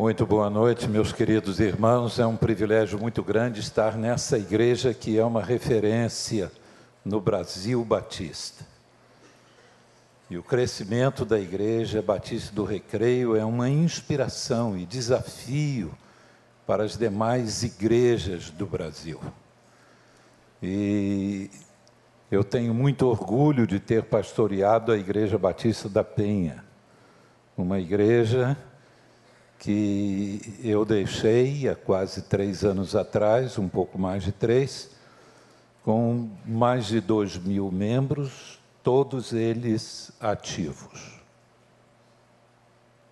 Muito boa noite, meus queridos irmãos. É um privilégio muito grande estar nessa igreja que é uma referência no Brasil Batista. E o crescimento da Igreja Batista do Recreio é uma inspiração e desafio para as demais igrejas do Brasil. E eu tenho muito orgulho de ter pastoreado a Igreja Batista da Penha, uma igreja que eu deixei há quase três anos atrás, um pouco mais de três, com mais de dois mil membros, todos eles ativos.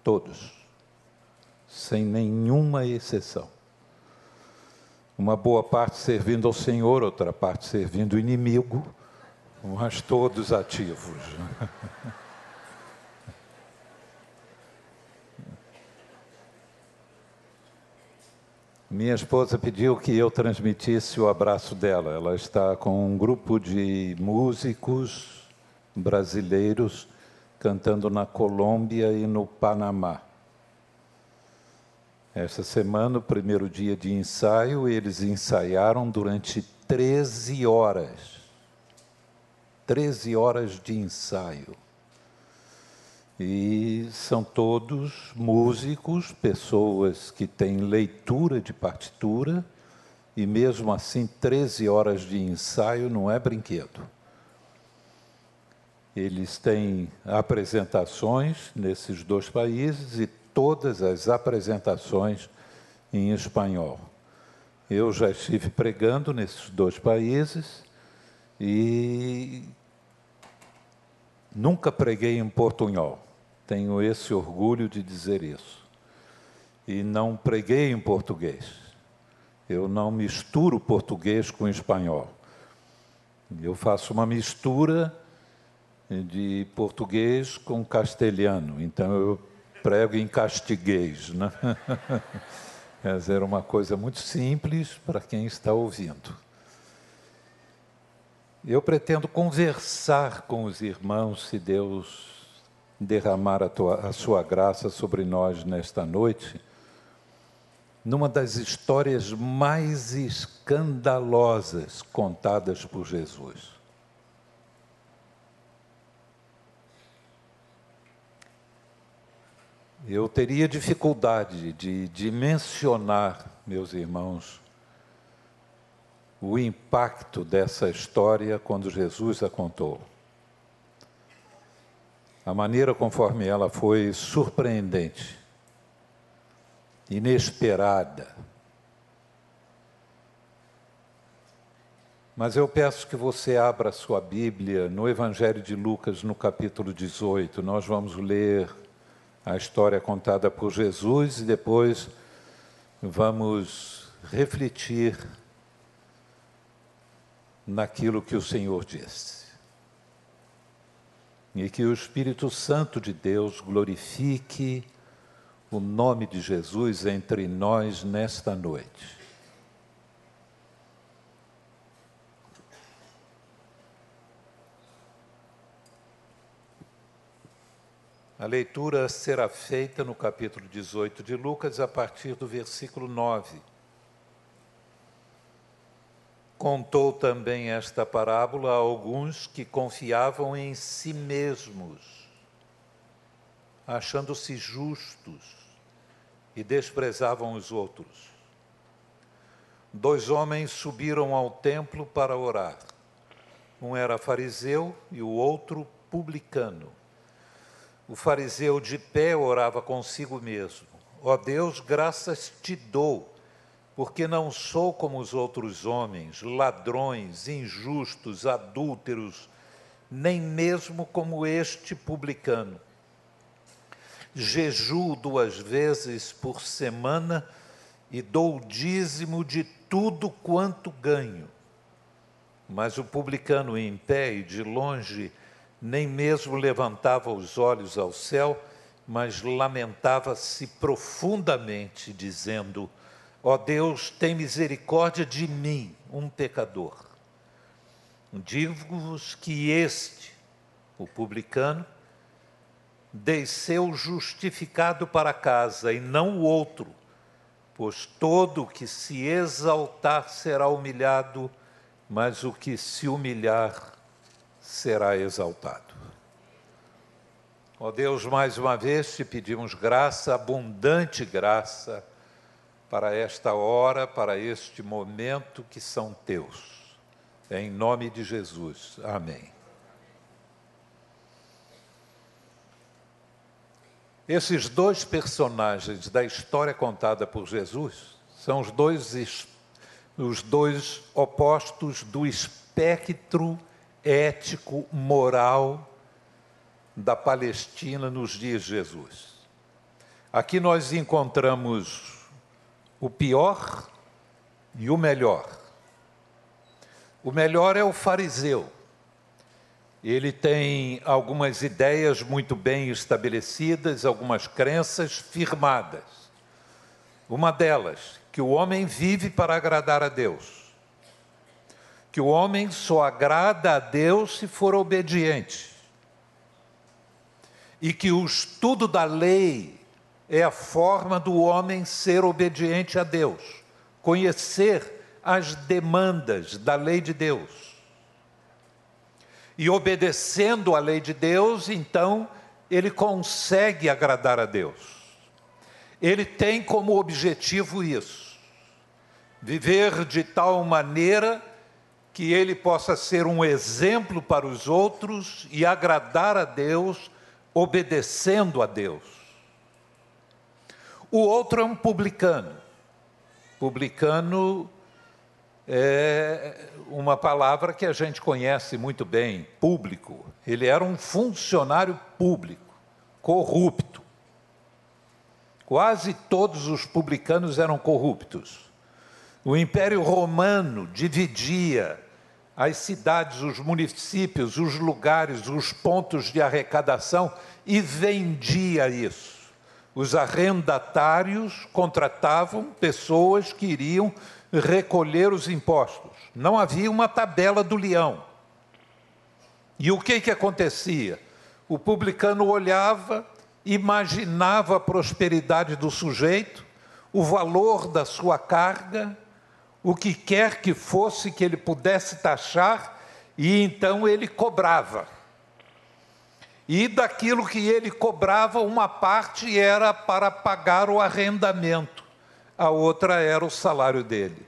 Todos, sem nenhuma exceção. Uma boa parte servindo ao Senhor, outra parte servindo o inimigo, mas todos ativos. Minha esposa pediu que eu transmitisse o abraço dela. Ela está com um grupo de músicos brasileiros cantando na Colômbia e no Panamá. Esta semana, o primeiro dia de ensaio, eles ensaiaram durante 13 horas. 13 horas de ensaio. E são todos músicos, pessoas que têm leitura de partitura, e mesmo assim, 13 horas de ensaio não é brinquedo. Eles têm apresentações nesses dois países e todas as apresentações em espanhol. Eu já estive pregando nesses dois países e nunca preguei em portunhol. Tenho esse orgulho de dizer isso. E não preguei em português. Eu não misturo português com espanhol. Eu faço uma mistura de português com castelhano. Então eu prego em castiguês. Né? Quer dizer, uma coisa muito simples para quem está ouvindo. Eu pretendo conversar com os irmãos, se Deus derramar a, tua, a sua graça sobre nós nesta noite, numa das histórias mais escandalosas contadas por Jesus. Eu teria dificuldade de, mencionar, meus irmãos, o impacto dessa história quando Jesus a contou a maneira conforme ela foi surpreendente, inesperada. Mas eu peço que você abra sua Bíblia no Evangelho de Lucas, no capítulo 18. Nós vamos ler a história contada por Jesus e depois vamos refletir naquilo que o Senhor disse e que o Espírito Santo de Deus glorifique o nome de Jesus entre nós nesta noite. A leitura será feita no capítulo 18 de Lucas, a partir do versículo 9. Contou também esta parábola a alguns que confiavam em si mesmos, achando-se justos e desprezavam os outros. Dois homens subiram ao templo para orar. Um era fariseu e o outro publicano. O fariseu de pé orava consigo mesmo: Ó oh Deus, graças te dou porque não sou como os outros homens, ladrões, injustos, adúlteros, nem mesmo como este publicano. Jejuo duas vezes por semana e dou o dízimo de tudo quanto ganho. Mas o publicano em pé e de longe nem mesmo levantava os olhos ao céu, mas lamentava-se profundamente, dizendo: Ó Deus, tem misericórdia de mim, um pecador. Digo-vos que este, o publicano, desceu justificado para casa e não o outro, pois todo que se exaltar será humilhado, mas o que se humilhar será exaltado. Ó Deus, mais uma vez te pedimos graça, abundante graça, para esta hora, para este momento que são teus. Em nome de Jesus. Amém. Esses dois personagens da história contada por Jesus são os dois, os dois opostos do espectro ético, moral da Palestina nos dias de Jesus. Aqui nós encontramos o pior e o melhor. O melhor é o fariseu ele tem algumas ideias muito bem estabelecidas, algumas crenças firmadas. Uma delas, que o homem vive para agradar a Deus. Que o homem só agrada a Deus se for obediente. E que o estudo da lei é a forma do homem ser obediente a Deus, conhecer as demandas da lei de Deus e obedecendo à lei de Deus, então ele consegue agradar a Deus. Ele tem como objetivo isso: viver de tal maneira que ele possa ser um exemplo para os outros e agradar a Deus, obedecendo a Deus. O outro é um publicano. Publicano é uma palavra que a gente conhece muito bem, público. Ele era um funcionário público, corrupto. Quase todos os publicanos eram corruptos. O Império Romano dividia as cidades, os municípios, os lugares, os pontos de arrecadação e vendia isso. Os arrendatários contratavam pessoas que iriam recolher os impostos. Não havia uma tabela do leão. E o que, que acontecia? O publicano olhava, imaginava a prosperidade do sujeito, o valor da sua carga, o que quer que fosse que ele pudesse taxar, e então ele cobrava. E daquilo que ele cobrava, uma parte era para pagar o arrendamento a outra era o salário dele.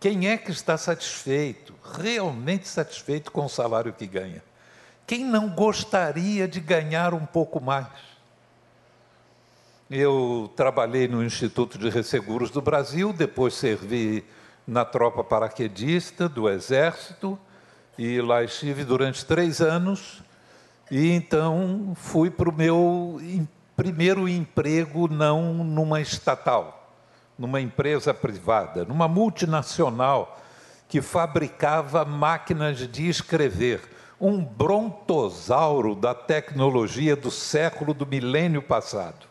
Quem é que está satisfeito, realmente satisfeito com o salário que ganha? Quem não gostaria de ganhar um pouco mais? Eu trabalhei no Instituto de Resseguros do Brasil, depois servi na tropa paraquedista do Exército, e lá estive durante três anos, e então fui para o meu primeiro emprego não numa estatal, numa empresa privada, numa multinacional que fabricava máquinas de escrever, um brontosauro da tecnologia do século do milênio passado,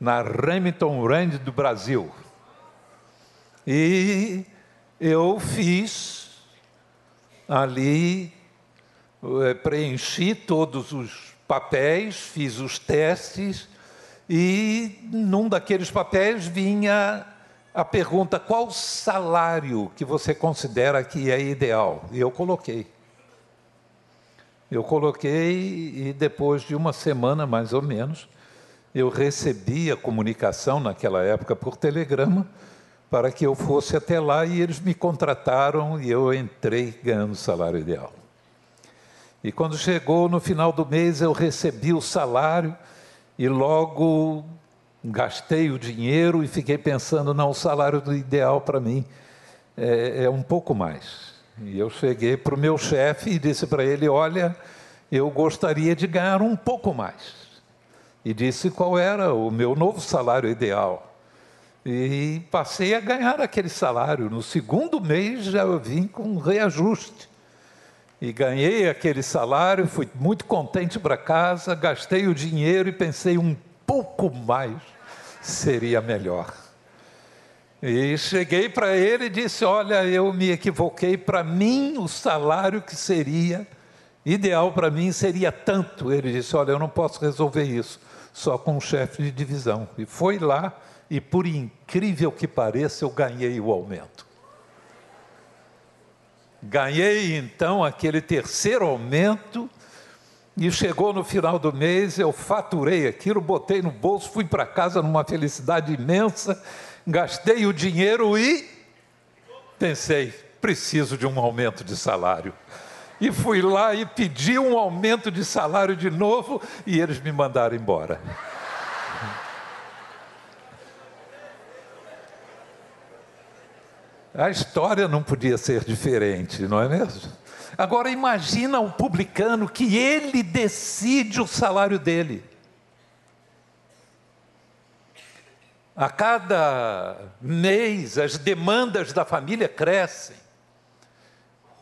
na Remington Rand do Brasil. E eu fiz ali, preenchi todos os papéis, fiz os testes e num daqueles papéis vinha a pergunta: qual salário que você considera que é ideal? E eu coloquei. Eu coloquei e depois de uma semana mais ou menos, eu recebi a comunicação naquela época por telegrama para que eu fosse até lá e eles me contrataram e eu entrei ganhando o salário ideal. E quando chegou no final do mês, eu recebi o salário e logo gastei o dinheiro e fiquei pensando: não, o salário ideal para mim é, é um pouco mais. E eu cheguei para o meu chefe e disse para ele: olha, eu gostaria de ganhar um pouco mais. E disse qual era o meu novo salário ideal. E passei a ganhar aquele salário. No segundo mês já vim com reajuste e ganhei aquele salário, fui muito contente para casa, gastei o dinheiro e pensei um pouco mais seria melhor. E cheguei para ele e disse: Olha, eu me equivoquei, para mim o salário que seria Ideal para mim seria tanto. Ele disse: Olha, eu não posso resolver isso só com um chefe de divisão. E foi lá, e por incrível que pareça, eu ganhei o aumento. Ganhei então aquele terceiro aumento e chegou no final do mês, eu faturei aquilo, botei no bolso, fui para casa numa felicidade imensa, gastei o dinheiro e pensei, preciso de um aumento de salário. E fui lá e pedi um aumento de salário de novo e eles me mandaram embora. A história não podia ser diferente, não é mesmo? Agora imagina o publicano que ele decide o salário dele. A cada mês as demandas da família crescem.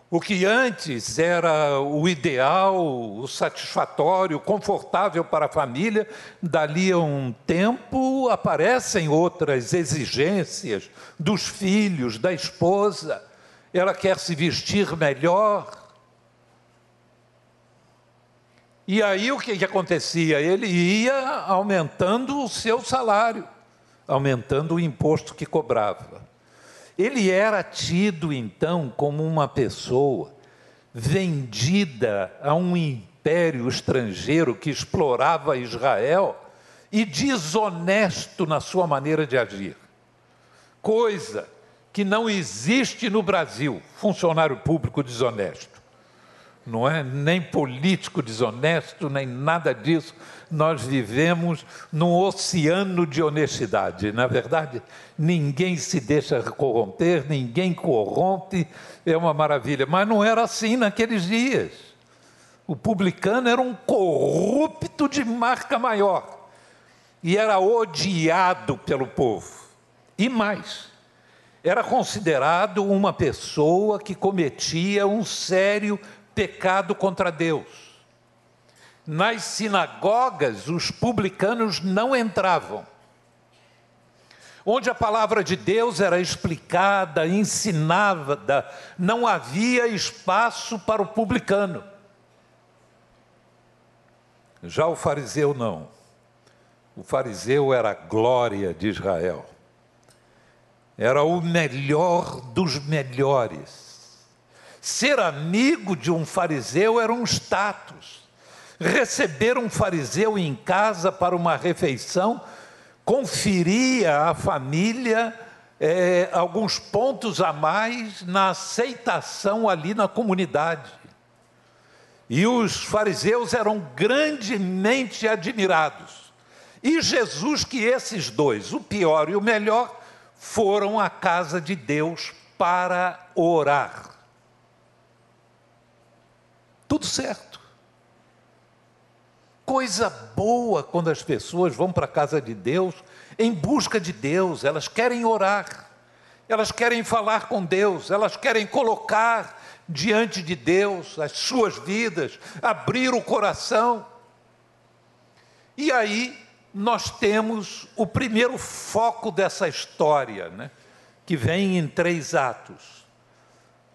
O que antes era o ideal, o satisfatório, confortável para a família, dali a um tempo aparecem outras exigências dos filhos, da esposa. Ela quer se vestir melhor, e aí o que, que acontecia? Ele ia aumentando o seu salário, aumentando o imposto que cobrava. Ele era tido então como uma pessoa vendida a um império estrangeiro que explorava Israel e desonesto na sua maneira de agir. Coisa que não existe no Brasil, funcionário público desonesto não é nem político desonesto, nem nada disso. Nós vivemos num oceano de honestidade. Na verdade, ninguém se deixa corromper, ninguém corrompe, é uma maravilha. Mas não era assim naqueles dias. O publicano era um corrupto de marca maior e era odiado pelo povo. E mais, era considerado uma pessoa que cometia um sério pecado contra Deus. Nas sinagogas, os publicanos não entravam. Onde a palavra de Deus era explicada, ensinada, não havia espaço para o publicano. Já o fariseu não. O fariseu era a glória de Israel. Era o melhor dos melhores Ser amigo de um fariseu era um status. Receber um fariseu em casa para uma refeição conferia à família é, alguns pontos a mais na aceitação ali na comunidade. E os fariseus eram grandemente admirados. E Jesus, que esses dois, o pior e o melhor, foram à casa de Deus para orar. Tudo certo. Coisa boa quando as pessoas vão para a casa de Deus em busca de Deus, elas querem orar, elas querem falar com Deus, elas querem colocar diante de Deus as suas vidas, abrir o coração. E aí nós temos o primeiro foco dessa história, né, que vem em três atos.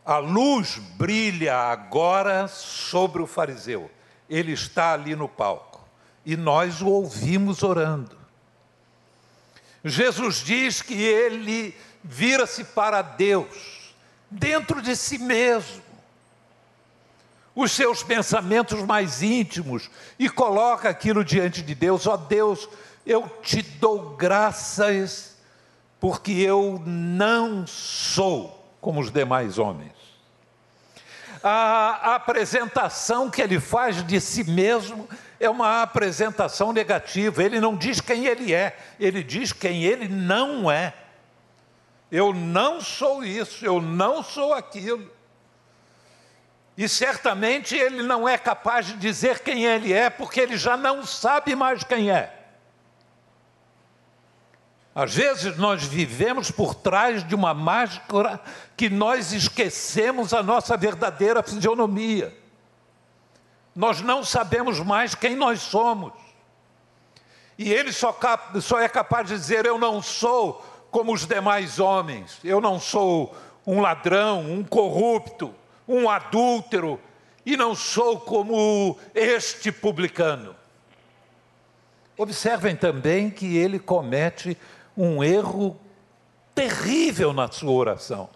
A luz brilha agora sobre o fariseu. Ele está ali no palco. E nós o ouvimos orando. Jesus diz que ele vira-se para Deus, dentro de si mesmo, os seus pensamentos mais íntimos, e coloca aquilo diante de Deus: ó oh Deus, eu te dou graças, porque eu não sou como os demais homens. A apresentação que ele faz de si mesmo é uma apresentação negativa. Ele não diz quem ele é, ele diz quem ele não é. Eu não sou isso, eu não sou aquilo. E certamente ele não é capaz de dizer quem ele é, porque ele já não sabe mais quem é. Às vezes nós vivemos por trás de uma máscara que nós esquecemos a nossa verdadeira fisionomia. Nós não sabemos mais quem nós somos. E ele só, só é capaz de dizer: Eu não sou como os demais homens, eu não sou um ladrão, um corrupto, um adúltero, e não sou como este publicano. Observem também que ele comete um erro terrível na sua oração.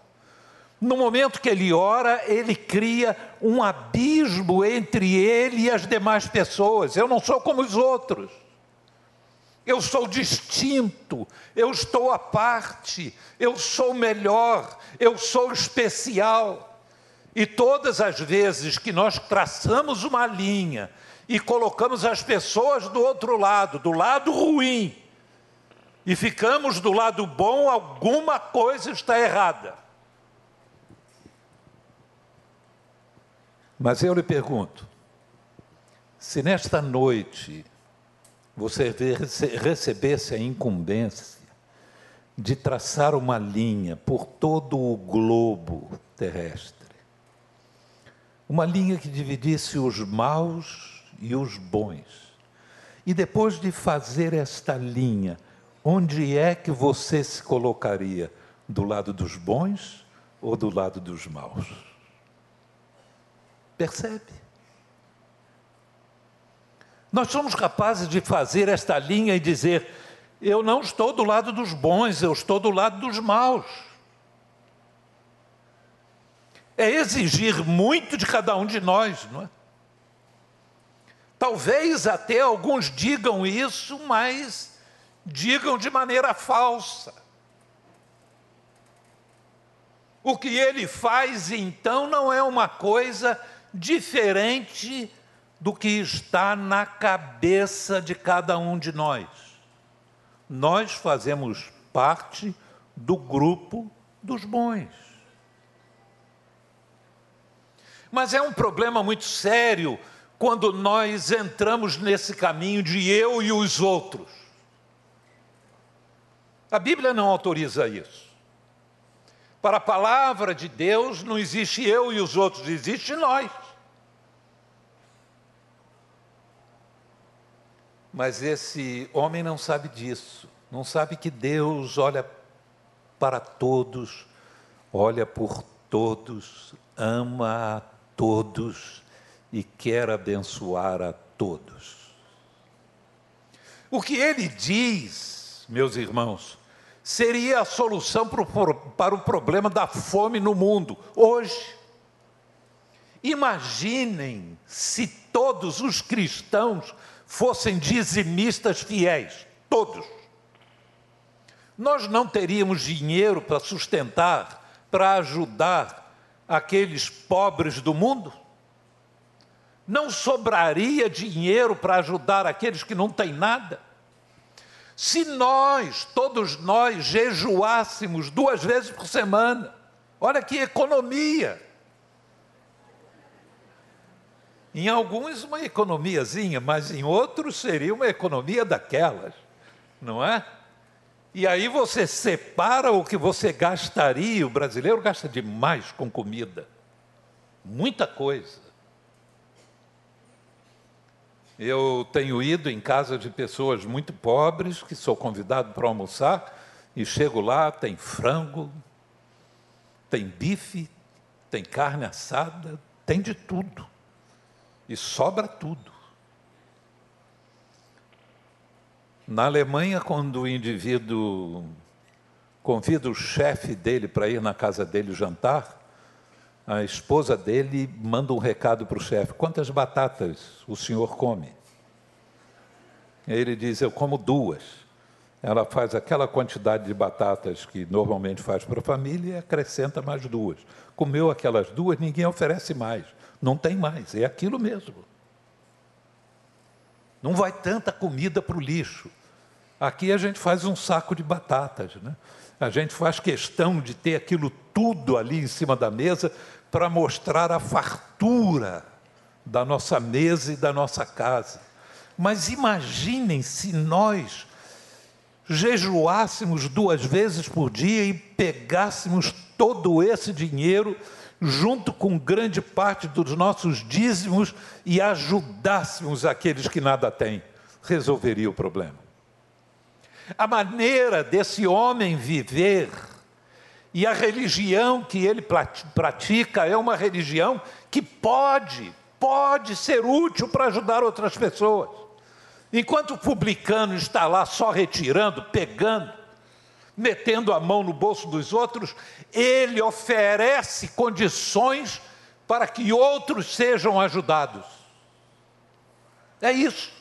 No momento que ele ora, ele cria um abismo entre ele e as demais pessoas. Eu não sou como os outros. Eu sou distinto, eu estou à parte, eu sou melhor, eu sou especial. E todas as vezes que nós traçamos uma linha e colocamos as pessoas do outro lado, do lado ruim, e ficamos do lado bom, alguma coisa está errada. Mas eu lhe pergunto: se nesta noite você recebesse a incumbência de traçar uma linha por todo o globo terrestre, uma linha que dividisse os maus e os bons, e depois de fazer esta linha, onde é que você se colocaria? Do lado dos bons ou do lado dos maus? Percebe? Nós somos capazes de fazer esta linha e dizer: eu não estou do lado dos bons, eu estou do lado dos maus. É exigir muito de cada um de nós, não é? Talvez até alguns digam isso, mas digam de maneira falsa. O que ele faz então não é uma coisa diferente do que está na cabeça de cada um de nós. Nós fazemos parte do grupo dos bons. Mas é um problema muito sério quando nós entramos nesse caminho de eu e os outros. A Bíblia não autoriza isso. Para a palavra de Deus não existe eu e os outros, existe nós. Mas esse homem não sabe disso, não sabe que Deus olha para todos, olha por todos, ama a todos e quer abençoar a todos. O que ele diz meus irmãos, seria a solução para o problema da fome no mundo hoje. Imaginem se todos os cristãos fossem dizimistas fiéis, todos. Nós não teríamos dinheiro para sustentar, para ajudar aqueles pobres do mundo? Não sobraria dinheiro para ajudar aqueles que não têm nada? Se nós, todos nós, jejuássemos duas vezes por semana, olha que economia. Em alguns, uma economiazinha, mas em outros seria uma economia daquelas, não é? E aí você separa o que você gastaria, o brasileiro gasta demais com comida, muita coisa. Eu tenho ido em casa de pessoas muito pobres, que sou convidado para almoçar, e chego lá, tem frango, tem bife, tem carne assada, tem de tudo. E sobra tudo. Na Alemanha, quando o indivíduo convida o chefe dele para ir na casa dele jantar, a esposa dele manda um recado para o chefe: quantas batatas o senhor come? Ele diz: eu como duas. Ela faz aquela quantidade de batatas que normalmente faz para a família e acrescenta mais duas. Comeu aquelas duas, ninguém oferece mais. Não tem mais, é aquilo mesmo. Não vai tanta comida para o lixo. Aqui a gente faz um saco de batatas, né? A gente faz questão de ter aquilo tudo ali em cima da mesa para mostrar a fartura da nossa mesa e da nossa casa. Mas imaginem se nós jejuássemos duas vezes por dia e pegássemos todo esse dinheiro junto com grande parte dos nossos dízimos e ajudássemos aqueles que nada têm, resolveria o problema. A maneira desse homem viver e a religião que ele pratica é uma religião que pode pode ser útil para ajudar outras pessoas. Enquanto o publicano está lá só retirando, pegando, metendo a mão no bolso dos outros, ele oferece condições para que outros sejam ajudados. É isso.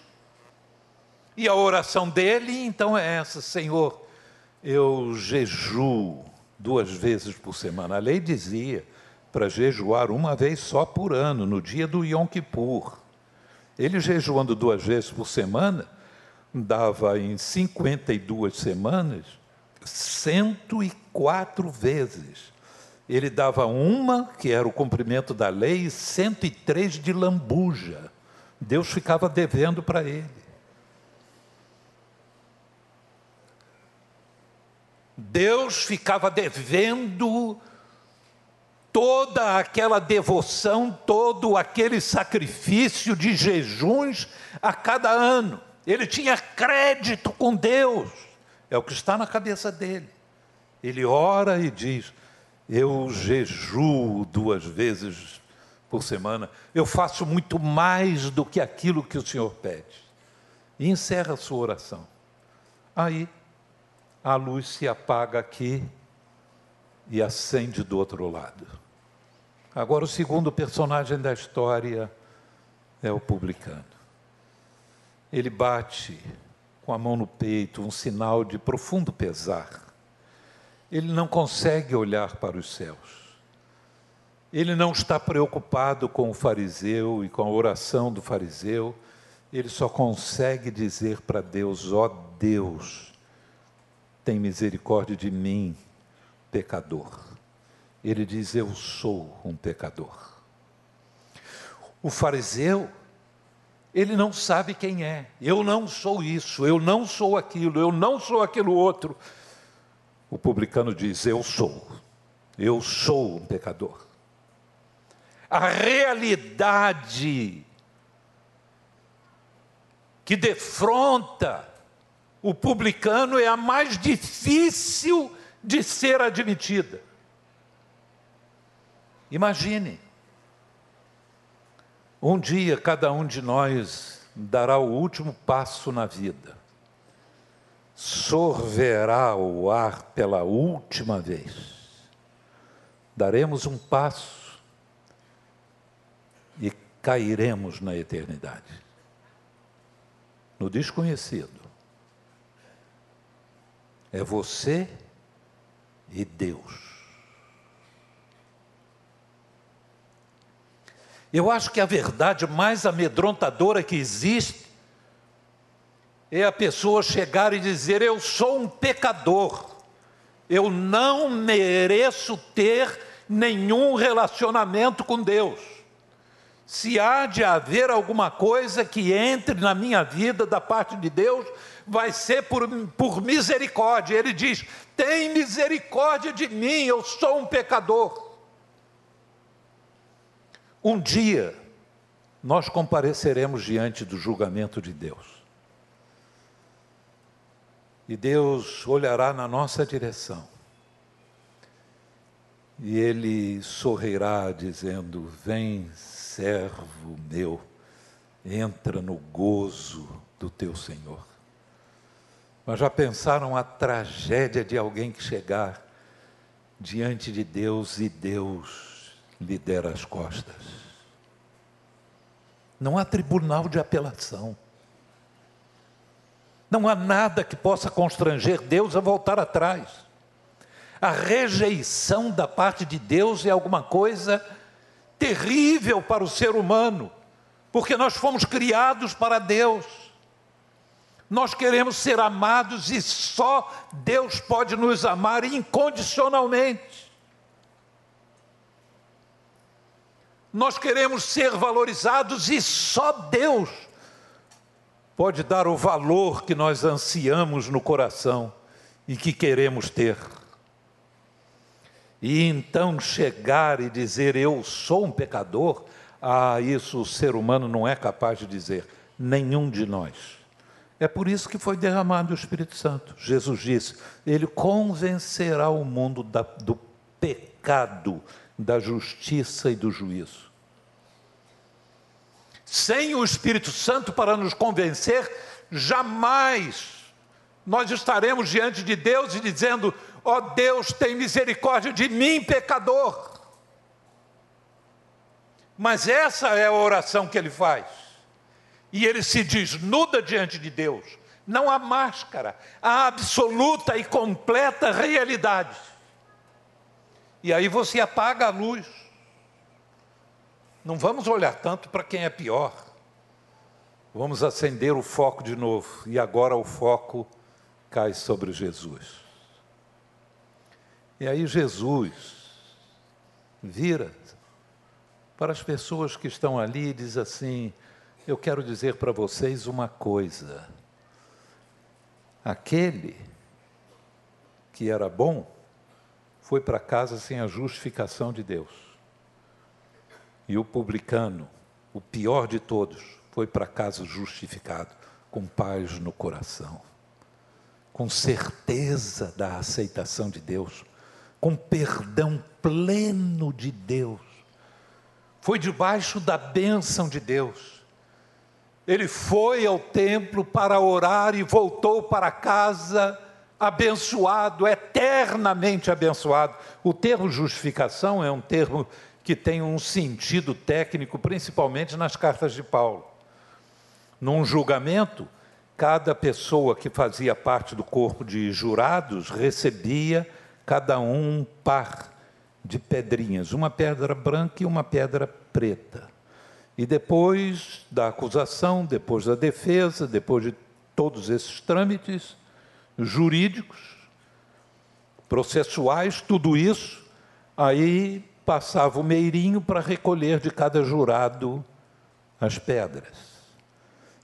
E a oração dele, então, é essa: Senhor, eu jejuo duas vezes por semana. A lei dizia para jejuar uma vez só por ano, no dia do Yom Kippur. Ele jejuando duas vezes por semana, dava em 52 semanas 104 vezes. Ele dava uma, que era o cumprimento da lei, e 103 de lambuja. Deus ficava devendo para ele. Deus ficava devendo toda aquela devoção, todo aquele sacrifício de jejuns a cada ano. Ele tinha crédito com Deus. É o que está na cabeça dele. Ele ora e diz: Eu jejuo duas vezes por semana, eu faço muito mais do que aquilo que o Senhor pede. E encerra a sua oração. Aí a luz se apaga aqui e acende do outro lado. Agora, o segundo personagem da história é o publicano. Ele bate com a mão no peito, um sinal de profundo pesar. Ele não consegue olhar para os céus. Ele não está preocupado com o fariseu e com a oração do fariseu. Ele só consegue dizer para Deus: ó oh Deus, tem misericórdia de mim, pecador ele diz: Eu sou um pecador. O fariseu, ele não sabe quem é. Eu não sou isso, eu não sou aquilo, eu não sou aquilo outro. O publicano diz: Eu sou, eu sou um pecador. A realidade que defronta o publicano é a mais difícil de ser admitida. Imagine, um dia cada um de nós dará o último passo na vida, sorverá o ar pela última vez, daremos um passo e cairemos na eternidade, no desconhecido. É você e Deus. Eu acho que a verdade mais amedrontadora que existe é a pessoa chegar e dizer: Eu sou um pecador, eu não mereço ter nenhum relacionamento com Deus. Se há de haver alguma coisa que entre na minha vida da parte de Deus, vai ser por, por misericórdia. Ele diz: Tem misericórdia de mim, eu sou um pecador. Um dia, nós compareceremos diante do julgamento de Deus. E Deus olhará na nossa direção. E Ele sorrirá, dizendo: Vem, servo meu, entra no gozo do teu Senhor. Mas já pensaram a tragédia de alguém que chegar diante de Deus e Deus lhe der as costas. Não há tribunal de apelação. Não há nada que possa constranger Deus a voltar atrás. A rejeição da parte de Deus é alguma coisa terrível para o ser humano, porque nós fomos criados para Deus. Nós queremos ser amados e só Deus pode nos amar incondicionalmente. nós queremos ser valorizados e só Deus pode dar o valor que nós ansiamos no coração e que queremos ter. E então chegar e dizer eu sou um pecador, ah, isso o ser humano não é capaz de dizer, nenhum de nós. É por isso que foi derramado o Espírito Santo. Jesus disse: Ele convencerá o mundo da, do pecado, da justiça e do juízo. sem o Espírito Santo para nos convencer, jamais nós estaremos diante de Deus e dizendo: Ó oh Deus, tem misericórdia de mim, pecador. Mas essa é a oração que ele faz. E ele se desnuda diante de Deus. Não há máscara, há absoluta e completa realidade. E aí você apaga a luz. Não vamos olhar tanto para quem é pior. Vamos acender o foco de novo. E agora o foco cai sobre Jesus. E aí Jesus vira para as pessoas que estão ali e diz assim: Eu quero dizer para vocês uma coisa. Aquele que era bom foi para casa sem a justificação de Deus. E o publicano, o pior de todos, foi para casa justificado, com paz no coração, com certeza da aceitação de Deus, com perdão pleno de Deus foi debaixo da bênção de Deus. Ele foi ao templo para orar e voltou para casa abençoado, eternamente abençoado. O termo justificação é um termo que tem um sentido técnico, principalmente nas cartas de Paulo. Num julgamento, cada pessoa que fazia parte do corpo de jurados recebia cada um um par de pedrinhas, uma pedra branca e uma pedra preta. E depois da acusação, depois da defesa, depois de todos esses trâmites jurídicos, processuais, tudo isso, aí passava o meirinho para recolher de cada jurado as pedras.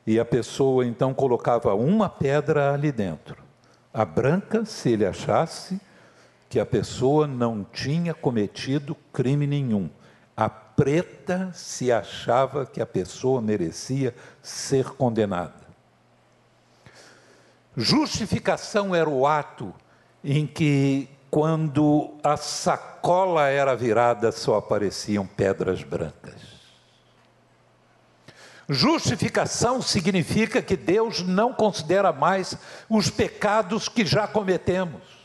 E a pessoa então colocava uma pedra ali dentro. A branca, se ele achasse, que a pessoa não tinha cometido crime nenhum. A preta se achava que a pessoa merecia ser condenada. Justificação era o ato em que, quando a sacola era virada, só apareciam pedras brancas. Justificação significa que Deus não considera mais os pecados que já cometemos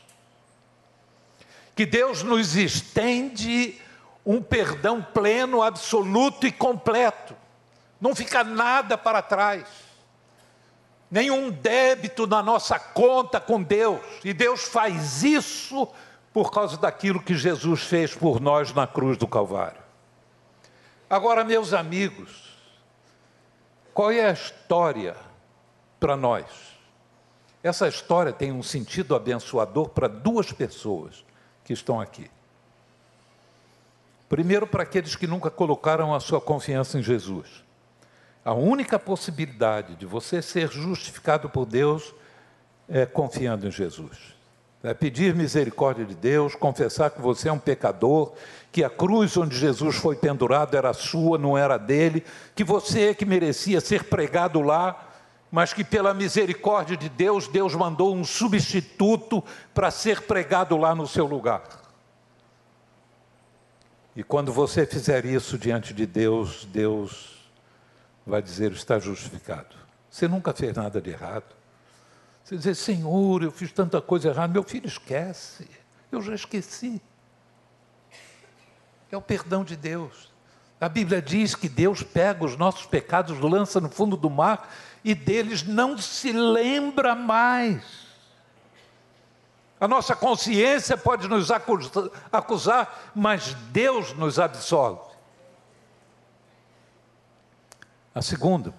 que Deus nos estende um perdão pleno, absoluto e completo. Não fica nada para trás. Nenhum débito na nossa conta com Deus. E Deus faz isso por causa daquilo que Jesus fez por nós na cruz do Calvário. Agora, meus amigos, qual é a história para nós? Essa história tem um sentido abençoador para duas pessoas que estão aqui. Primeiro, para aqueles que nunca colocaram a sua confiança em Jesus. A única possibilidade de você ser justificado por Deus é confiando em Jesus. É pedir misericórdia de Deus, confessar que você é um pecador, que a cruz onde Jesus foi pendurado era sua, não era dele, que você é que merecia ser pregado lá, mas que pela misericórdia de Deus, Deus mandou um substituto para ser pregado lá no seu lugar. E quando você fizer isso diante de Deus, Deus vai dizer: está justificado. Você nunca fez nada de errado. Você dizer: Senhor, eu fiz tanta coisa errada. Meu filho, esquece. Eu já esqueci. É o perdão de Deus. A Bíblia diz que Deus pega os nossos pecados, lança no fundo do mar e deles não se lembra mais. A nossa consciência pode nos acusar, mas Deus nos absolve. A segunda,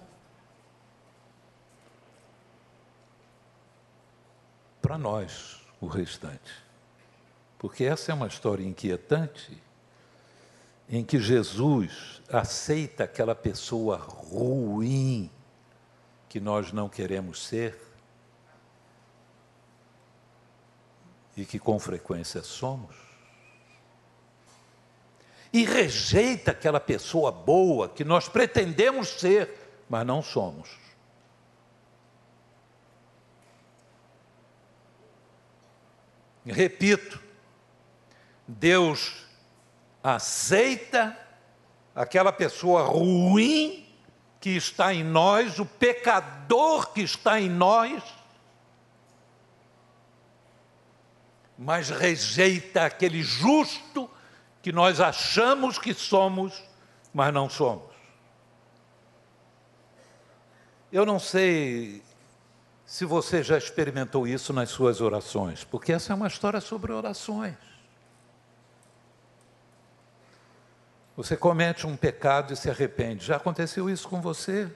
para nós, o restante. Porque essa é uma história inquietante em que Jesus aceita aquela pessoa ruim que nós não queremos ser e que com frequência somos, e rejeita aquela pessoa boa que nós pretendemos ser, mas não somos. Repito, Deus aceita aquela pessoa ruim que está em nós, o pecador que está em nós, mas rejeita aquele justo que nós achamos que somos, mas não somos. Eu não sei se você já experimentou isso nas suas orações, porque essa é uma história sobre orações. Você comete um pecado e se arrepende. Já aconteceu isso com você?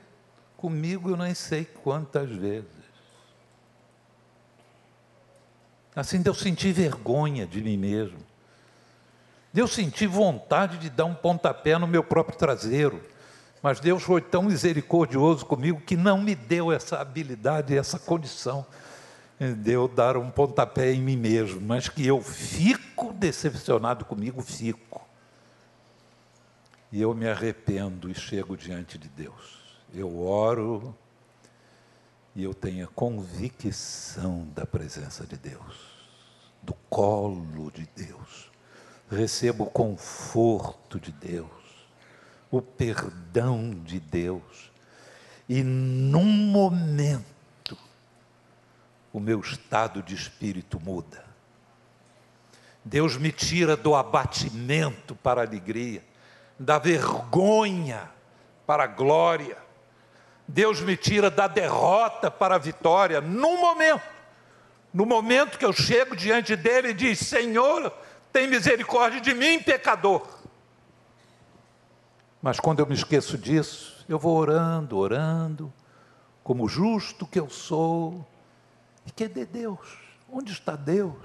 Comigo eu nem sei quantas vezes. Assim, eu senti vergonha de mim mesmo. Eu senti vontade de dar um pontapé no meu próprio traseiro. Mas Deus foi tão misericordioso comigo que não me deu essa habilidade, essa condição de eu dar um pontapé em mim mesmo. Mas que eu fico decepcionado comigo, fico e eu me arrependo e chego diante de Deus. Eu oro e eu tenho a convicção da presença de Deus, do colo de Deus. Recebo o conforto de Deus, o perdão de Deus. E num momento, o meu estado de espírito muda. Deus me tira do abatimento para a alegria da vergonha para a glória. Deus me tira da derrota para a vitória, num momento. No momento que eu chego diante dele e diz: Senhor, tem misericórdia de mim, pecador. Mas quando eu me esqueço disso, eu vou orando, orando, como justo que eu sou. E cadê Deus? Onde está Deus?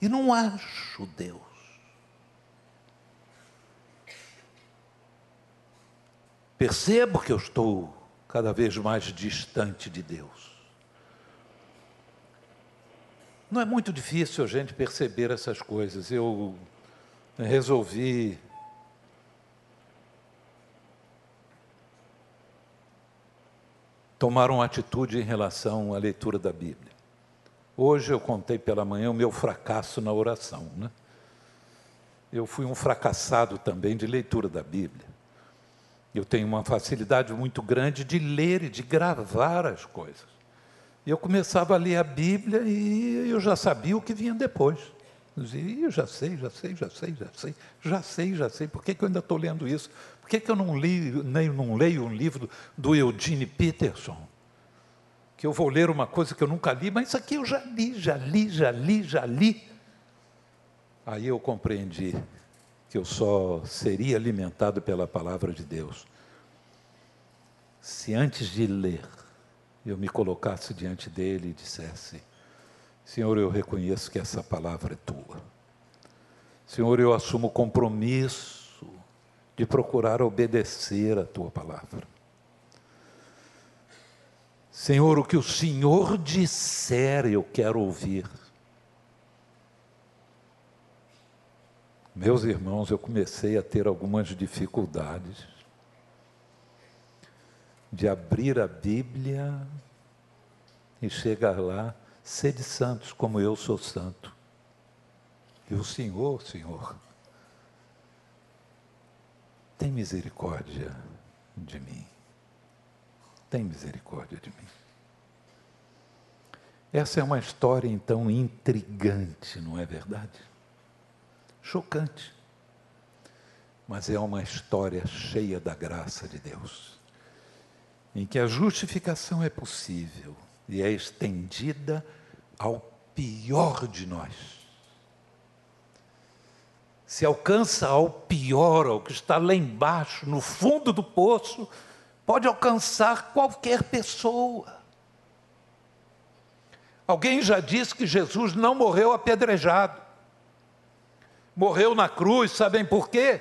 E não acho Deus. Percebo que eu estou cada vez mais distante de Deus. Não é muito difícil a gente perceber essas coisas. Eu resolvi tomar uma atitude em relação à leitura da Bíblia. Hoje eu contei pela manhã o meu fracasso na oração. Né? Eu fui um fracassado também de leitura da Bíblia. Eu tenho uma facilidade muito grande de ler e de gravar as coisas. Eu começava a ler a Bíblia e eu já sabia o que vinha depois. Eu dizia, eu já sei, já sei, já sei, já sei, já sei, já sei. Por que, que eu ainda estou lendo isso? Por que, que eu não, li, nem, não leio um livro do Eugene Peterson? Que eu vou ler uma coisa que eu nunca li, mas isso aqui eu já li, já li, já li, já li. Aí eu compreendi que eu só seria alimentado pela palavra de Deus se antes de ler eu me colocasse diante dele e dissesse: Senhor, eu reconheço que essa palavra é tua. Senhor, eu assumo o compromisso de procurar obedecer a tua palavra. Senhor, o que o Senhor disser, eu quero ouvir. Meus irmãos, eu comecei a ter algumas dificuldades de abrir a Bíblia e chegar lá, sede santos como eu sou santo. E o Senhor, Senhor, tem misericórdia de mim. Tem misericórdia de mim. Essa é uma história então intrigante, não é verdade? Chocante. Mas é uma história cheia da graça de Deus, em que a justificação é possível e é estendida ao pior de nós. Se alcança ao pior, ao que está lá embaixo, no fundo do poço, pode alcançar qualquer pessoa. Alguém já disse que Jesus não morreu apedrejado morreu na cruz, sabem por quê?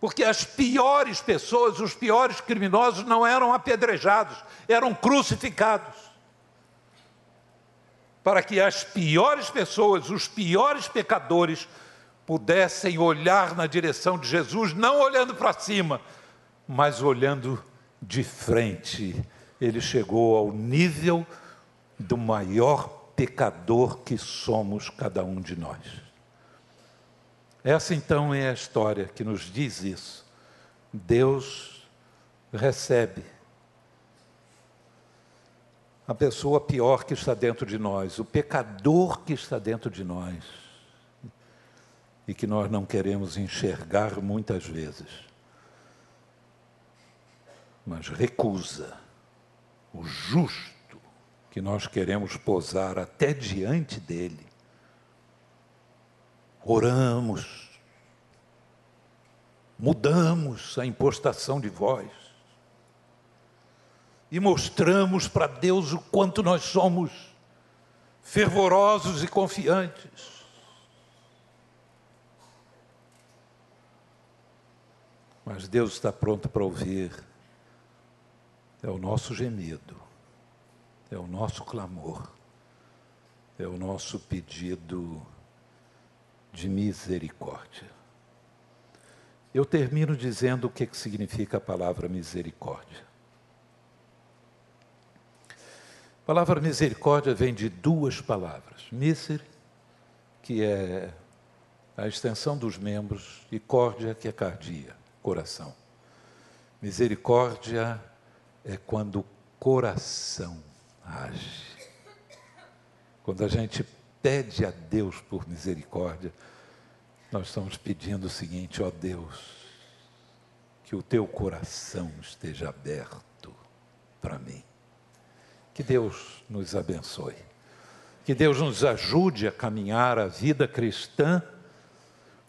Porque as piores pessoas, os piores criminosos não eram apedrejados, eram crucificados. Para que as piores pessoas, os piores pecadores, pudessem olhar na direção de Jesus, não olhando para cima, mas olhando de frente. Ele chegou ao nível do maior pecador que somos cada um de nós. Essa então é a história que nos diz isso. Deus recebe a pessoa pior que está dentro de nós, o pecador que está dentro de nós e que nós não queremos enxergar muitas vezes, mas recusa o justo que nós queremos posar até diante dele. Oramos, mudamos a impostação de voz. E mostramos para Deus o quanto nós somos fervorosos e confiantes. Mas Deus está pronto para ouvir. É o nosso gemido, é o nosso clamor, é o nosso pedido de misericórdia. Eu termino dizendo o que, significa a palavra misericórdia. A palavra misericórdia vem de duas palavras: miser, que é a extensão dos membros, e córdia, que é cardia, coração. Misericórdia é quando o coração age. Quando a gente pede a Deus por misericórdia, nós estamos pedindo o seguinte, ó Deus, que o teu coração esteja aberto para mim. Que Deus nos abençoe. Que Deus nos ajude a caminhar a vida cristã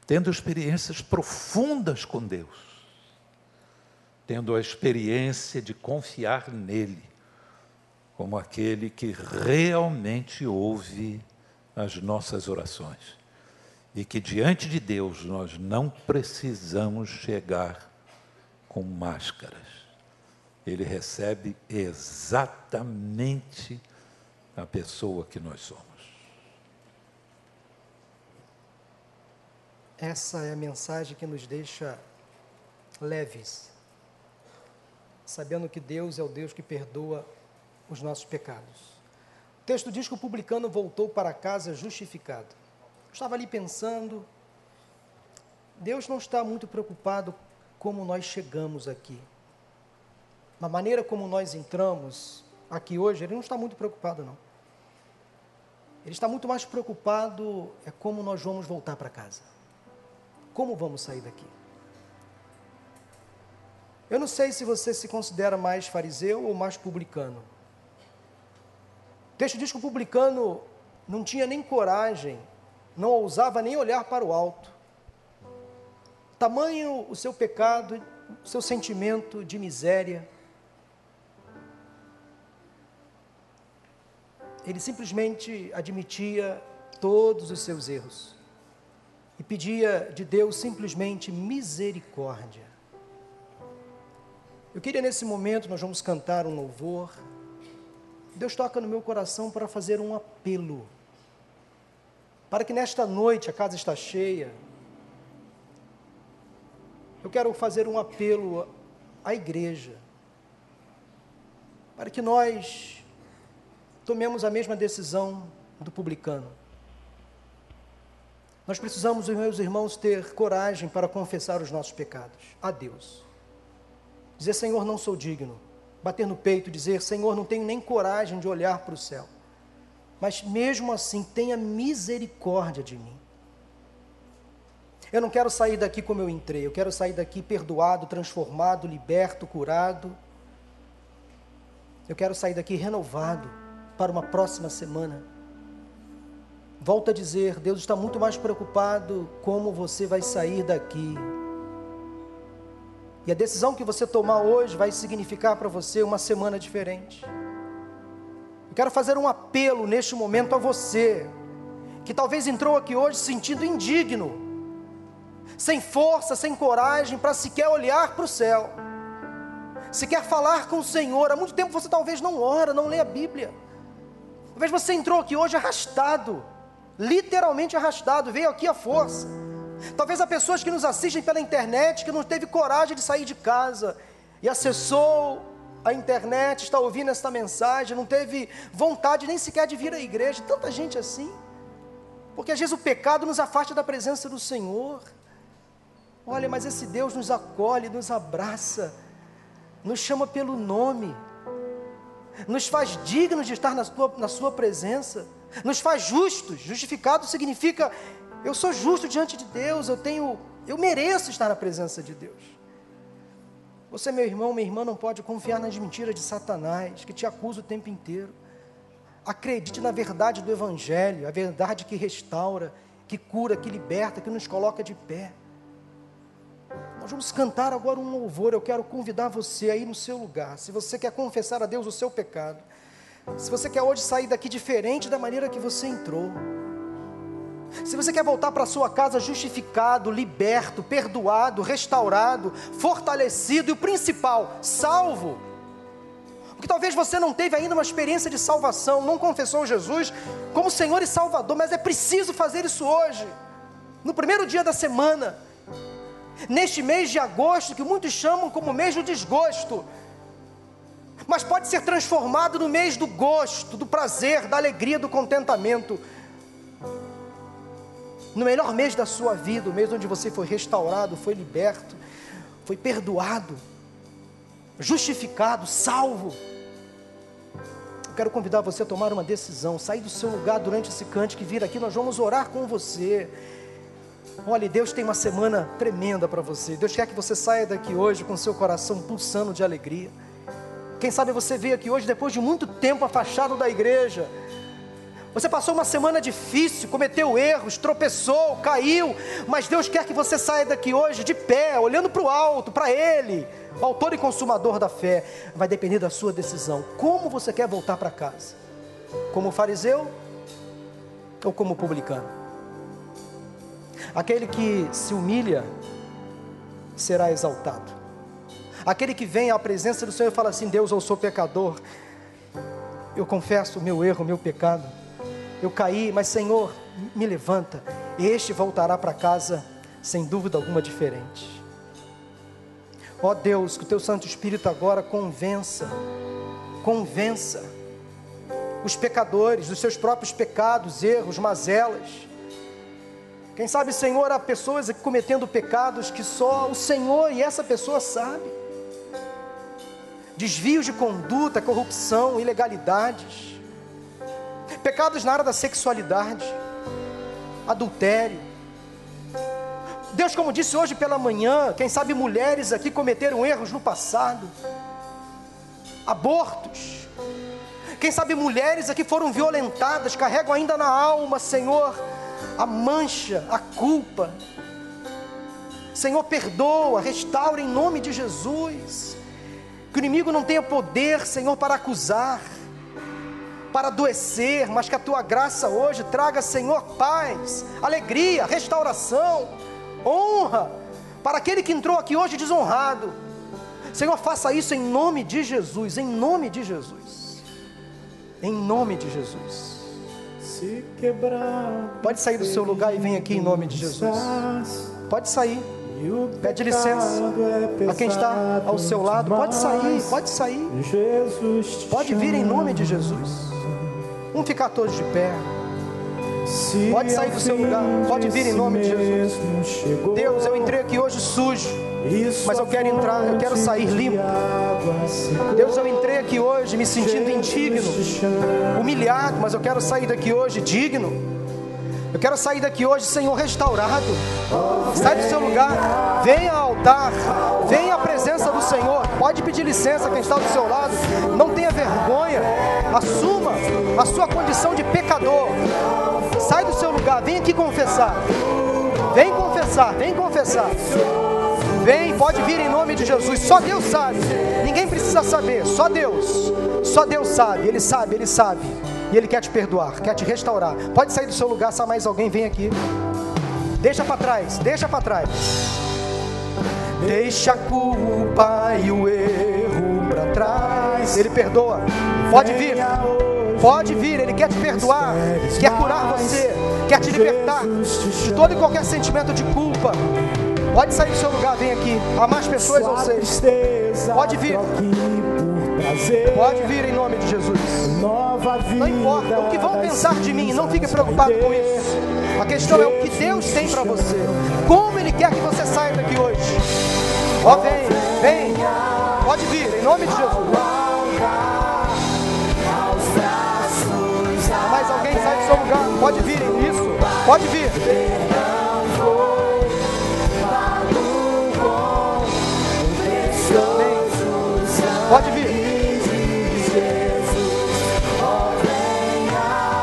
tendo experiências profundas com Deus, tendo a experiência de confiar nele como aquele que realmente ouve as nossas orações e que diante de Deus nós não precisamos chegar com máscaras. Ele recebe exatamente a pessoa que nós somos. Essa é a mensagem que nos deixa leves, sabendo que Deus é o Deus que perdoa os nossos pecados. O texto diz que o publicano voltou para casa justificado. Estava ali pensando, Deus não está muito preocupado como nós chegamos aqui. Na maneira como nós entramos aqui hoje, Ele não está muito preocupado, não. Ele está muito mais preocupado é como nós vamos voltar para casa. Como vamos sair daqui? Eu não sei se você se considera mais fariseu ou mais publicano. Texto diz que o publicano não tinha nem coragem não ousava nem olhar para o alto. Tamanho o seu pecado, o seu sentimento de miséria. Ele simplesmente admitia todos os seus erros e pedia de Deus simplesmente misericórdia. Eu queria nesse momento, nós vamos cantar um louvor. Deus toca no meu coração para fazer um apelo para que nesta noite a casa está cheia. Eu quero fazer um apelo à igreja, para que nós tomemos a mesma decisão do publicano. Nós precisamos, meus irmãos, ter coragem para confessar os nossos pecados a Deus. Dizer, Senhor, não sou digno. Bater no peito, dizer, Senhor, não tenho nem coragem de olhar para o céu mas mesmo assim tenha misericórdia de mim. Eu não quero sair daqui como eu entrei, eu quero sair daqui perdoado, transformado, liberto, curado. Eu quero sair daqui renovado para uma próxima semana. Volto a dizer, Deus está muito mais preocupado como você vai sair daqui. E a decisão que você tomar hoje vai significar para você uma semana diferente. Eu quero fazer um apelo neste momento a você, que talvez entrou aqui hoje sentindo indigno, sem força, sem coragem para sequer olhar para o céu, se quer falar com o Senhor. Há muito tempo você talvez não ora, não lê a Bíblia. Talvez você entrou aqui hoje arrastado, literalmente arrastado, veio aqui a força. Talvez há pessoas que nos assistem pela internet que não teve coragem de sair de casa e acessou a internet, está ouvindo esta mensagem, não teve vontade nem sequer de vir à igreja, tanta gente assim. Porque às vezes o pecado nos afasta da presença do Senhor. Olha, mas esse Deus nos acolhe, nos abraça. nos chama pelo nome, nos faz dignos de estar na sua, na sua presença, nos faz justos. Justificado significa eu sou justo diante de Deus, eu tenho, eu mereço estar na presença de Deus. Você, meu irmão, minha irmã, não pode confiar nas mentiras de Satanás, que te acusa o tempo inteiro. Acredite na verdade do Evangelho, a verdade que restaura, que cura, que liberta, que nos coloca de pé. Nós vamos cantar agora um louvor. Eu quero convidar você aí no seu lugar. Se você quer confessar a Deus o seu pecado, se você quer hoje sair daqui diferente da maneira que você entrou, se você quer voltar para sua casa justificado, liberto, perdoado, restaurado, fortalecido e o principal, salvo. Porque talvez você não teve ainda uma experiência de salvação, não confessou Jesus como Senhor e Salvador, mas é preciso fazer isso hoje. No primeiro dia da semana, neste mês de agosto, que muitos chamam como mês do desgosto, mas pode ser transformado no mês do gosto, do prazer, da alegria, do contentamento no melhor mês da sua vida, o mês onde você foi restaurado, foi liberto, foi perdoado, justificado, salvo. Eu quero convidar você a tomar uma decisão, sair do seu lugar durante esse cântico e vir aqui, nós vamos orar com você. Olha, Deus tem uma semana tremenda para você. Deus quer que você saia daqui hoje com seu coração pulsando de alegria. Quem sabe você veio aqui hoje depois de muito tempo afastado da igreja você passou uma semana difícil, cometeu erros, tropeçou, caiu, mas Deus quer que você saia daqui hoje de pé, olhando para o alto, para Ele, o autor e consumador da fé. Vai depender da sua decisão. Como você quer voltar para casa? Como fariseu ou como publicano? Aquele que se humilha será exaltado. Aquele que vem à presença do Senhor e fala assim: Deus, eu sou pecador, eu confesso o meu erro, o meu pecado eu caí, mas Senhor, me levanta. Este voltará para casa sem dúvida alguma diferente. Ó oh Deus, que o teu Santo Espírito agora convença, convença os pecadores dos seus próprios pecados, erros, mazelas. Quem sabe, Senhor, há pessoas cometendo pecados que só o Senhor e essa pessoa sabe. Desvios de conduta, corrupção, ilegalidades pecados na área da sexualidade, adultério. Deus, como disse hoje pela manhã, quem sabe mulheres aqui cometeram erros no passado, abortos. Quem sabe mulheres aqui foram violentadas, carregam ainda na alma, Senhor, a mancha, a culpa. Senhor, perdoa, restaura em nome de Jesus. Que o inimigo não tenha poder, Senhor, para acusar para adoecer, mas que a tua graça hoje traga, Senhor, paz, alegria, restauração, honra para aquele que entrou aqui hoje desonrado. Senhor, faça isso em nome de Jesus, em nome de Jesus. Em nome de Jesus. Se quebrar, pode sair do seu lugar e vem aqui em nome de Jesus. Pode sair. Pede licença a quem está ao seu lado. Pode sair, pode sair. Pode vir em nome de Jesus. Vamos ficar todos de pé. Pode sair do seu lugar, pode vir em nome de Jesus. Deus, eu entrei aqui hoje sujo, mas eu quero entrar, eu quero sair limpo. Deus, eu entrei aqui hoje me sentindo indigno, humilhado, mas eu quero sair daqui hoje digno. Eu quero sair daqui hoje, Senhor, restaurado. Sai do seu lugar, venha ao altar, venha à presença do Senhor. Pode pedir licença quem está do seu lado. Não tenha vergonha. Assuma a sua condição de pecador. Sai do seu lugar, vem aqui confessar. Vem confessar, vem confessar. Vem, pode vir em nome de Jesus. Só Deus sabe. Ninguém precisa saber. Só Deus. Só Deus sabe. Ele sabe, ele sabe. E Ele quer te perdoar, quer te restaurar. Pode sair do seu lugar, se mais alguém, vem aqui. Deixa para trás, deixa para trás. Deixa a culpa e o erro para trás. Ele perdoa. Pode vir. Pode vir, Ele quer te perdoar, quer curar você, quer te libertar de todo e qualquer sentimento de culpa. Pode sair do seu lugar, vem aqui. Há mais pessoas ou seis. Pode vir. Pode vir em nome de Jesus. Não importa o que vão pensar de mim, não fique preocupado com isso. A questão é o que Deus tem para você. Como Ele quer que você saia daqui hoje. Ó, oh, vem, vem. Pode Pode vir, em nome de Jesus. Mais alguém sai do seu lugar? Pode vir, isso. Pode vir.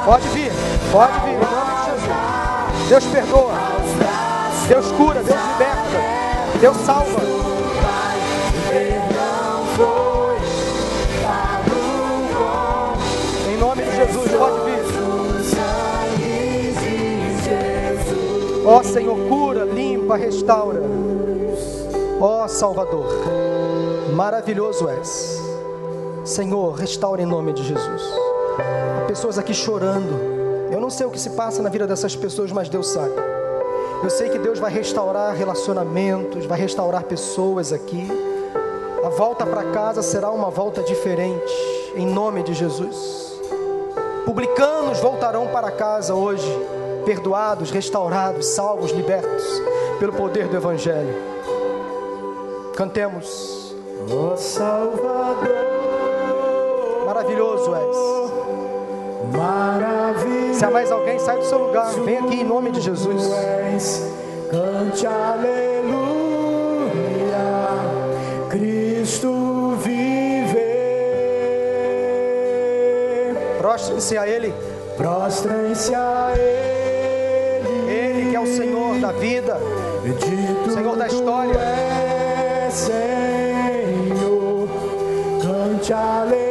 Pode vir. Pode vir, em nome de Jesus. Deus perdoa. Deus cura, Deus liberta. Deus salva. Em nome de Jesus, pode vir. Ó Senhor, cura, limpa, restaura. Ó Salvador, maravilhoso és. Senhor, restaura em nome de Jesus. Há pessoas aqui chorando. Eu não sei o que se passa na vida dessas pessoas, mas Deus sabe. Eu sei que Deus vai restaurar relacionamentos, vai restaurar pessoas aqui. A volta para casa será uma volta diferente, em nome de Jesus. Publicanos voltarão para casa hoje, perdoados, restaurados, salvos, libertos, pelo poder do Evangelho. Cantemos. Oh, Salvador, maravilhoso és. Se há mais alguém, sai do seu lugar. Vem aqui em nome de Jesus. Cante aleluia. Cristo vive. Prostrem-se a Ele. Prostrem-se a Ele. Ele que é o Senhor da vida. Bendito Senhor da história. É, Senhor. Cante aleluia.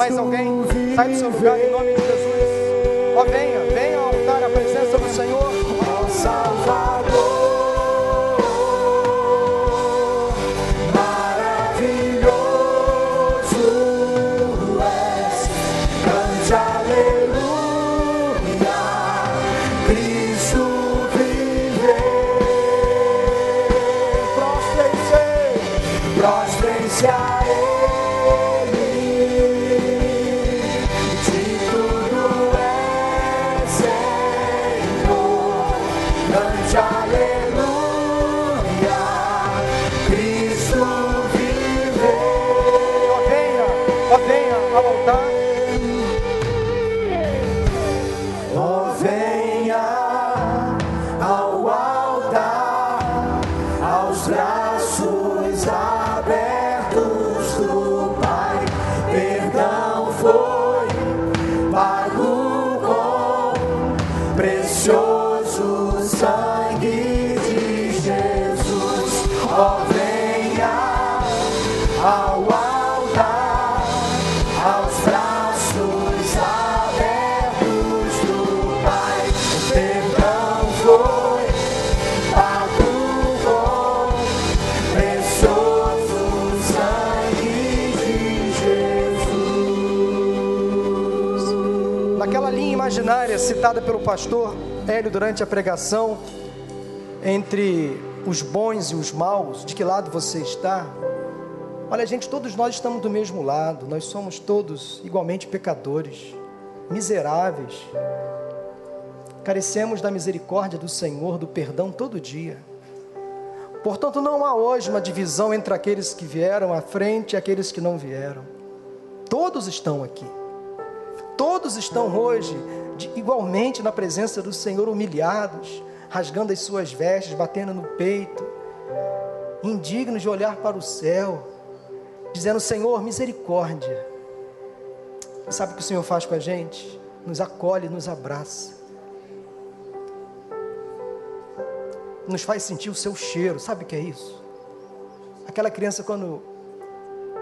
Mais alguém? Sai do seu lugar em nome de Jesus. Ó, venha, venha citada pelo pastor Hélio durante a pregação, entre os bons e os maus, de que lado você está? Olha, gente, todos nós estamos do mesmo lado, nós somos todos igualmente pecadores, miseráveis, carecemos da misericórdia do Senhor, do perdão todo dia. Portanto, não há hoje uma divisão entre aqueles que vieram à frente e aqueles que não vieram. Todos estão aqui. Todos estão hoje igualmente na presença do Senhor, humilhados, rasgando as suas vestes, batendo no peito, indignos de olhar para o céu, dizendo: Senhor, misericórdia. Sabe o que o Senhor faz com a gente? Nos acolhe, nos abraça. Nos faz sentir o seu cheiro. Sabe o que é isso? Aquela criança, quando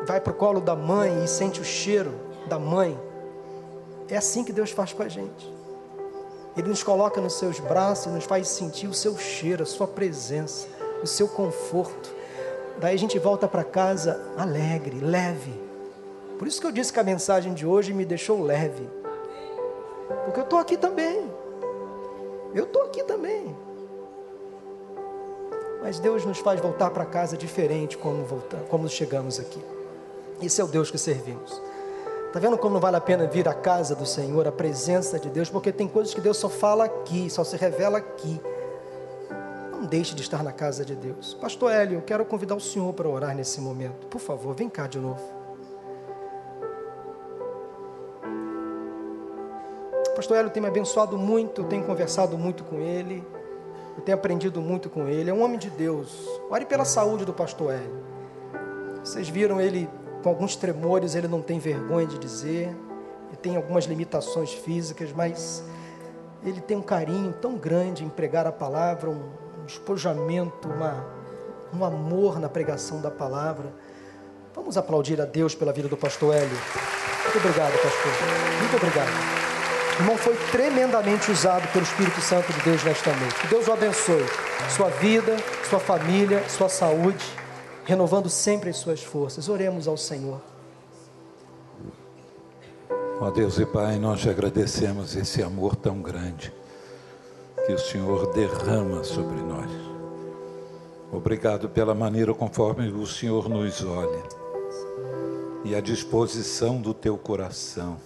vai para o colo da mãe e sente o cheiro da mãe, é assim que Deus faz com a gente. Ele nos coloca nos seus braços e nos faz sentir o seu cheiro, a sua presença, o seu conforto. Daí a gente volta para casa alegre, leve. Por isso que eu disse que a mensagem de hoje me deixou leve. Porque eu estou aqui também. Eu estou aqui também. Mas Deus nos faz voltar para casa diferente como, voltamos, como chegamos aqui. Esse é o Deus que servimos. Está vendo como não vale a pena vir à casa do Senhor, a presença de Deus? Porque tem coisas que Deus só fala aqui, só se revela aqui. não deixe de estar na casa de Deus. Pastor Hélio, eu quero convidar o senhor para orar nesse momento. Por favor, vem cá de novo. Pastor Hélio tem me abençoado muito, eu tenho conversado muito com ele, eu tenho aprendido muito com ele. É um homem de Deus. Ore pela saúde do pastor Hélio. Vocês viram ele com alguns tremores, ele não tem vergonha de dizer, ele tem algumas limitações físicas, mas ele tem um carinho tão grande em pregar a palavra, um, espojamento, uma, um amor na pregação da palavra. Vamos aplaudir a Deus pela vida do pastor Hélio. Muito obrigado, pastor. Muito obrigado. O irmão foi tremendamente usado pelo Espírito Santo de Deus nesta noite. Que Deus o abençoe. Sua vida, sua família, sua saúde, renovando sempre as suas forças. Oremos ao Senhor. Ó Deus e Pai, nós te agradecemos esse amor tão grande que o Senhor derrama sobre nós. Obrigado pela maneira conforme o Senhor nos olha e a disposição do teu coração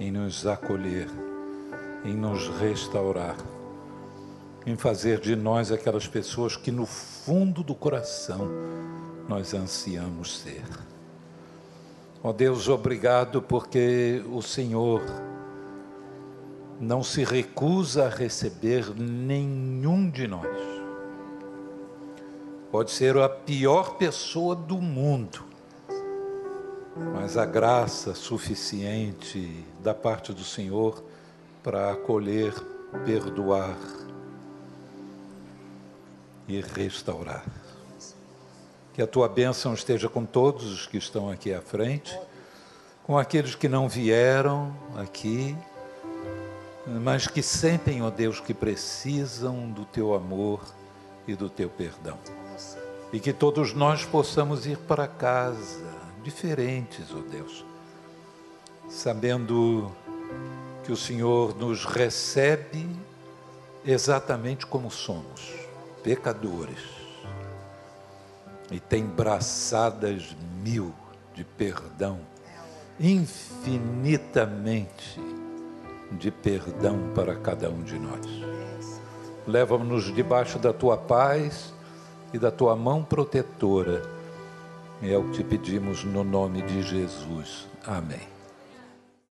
em nos acolher, em nos restaurar, em fazer de nós aquelas pessoas que no fundo do coração nós ansiamos ser. Ó oh Deus, obrigado porque o Senhor não se recusa a receber nenhum de nós. Pode ser a pior pessoa do mundo, mas a graça suficiente da parte do Senhor para acolher, perdoar e restaurar. Que a tua bênção esteja com todos os que estão aqui à frente, com aqueles que não vieram aqui, mas que sentem, ó Deus, que precisam do teu amor e do teu perdão. E que todos nós possamos ir para casa diferentes, ó Deus, sabendo que o Senhor nos recebe exatamente como somos, pecadores e tem braçadas mil de perdão, infinitamente de perdão para cada um de nós. Leva-nos debaixo da tua paz e da tua mão protetora. É o que te pedimos no nome de Jesus. Amém.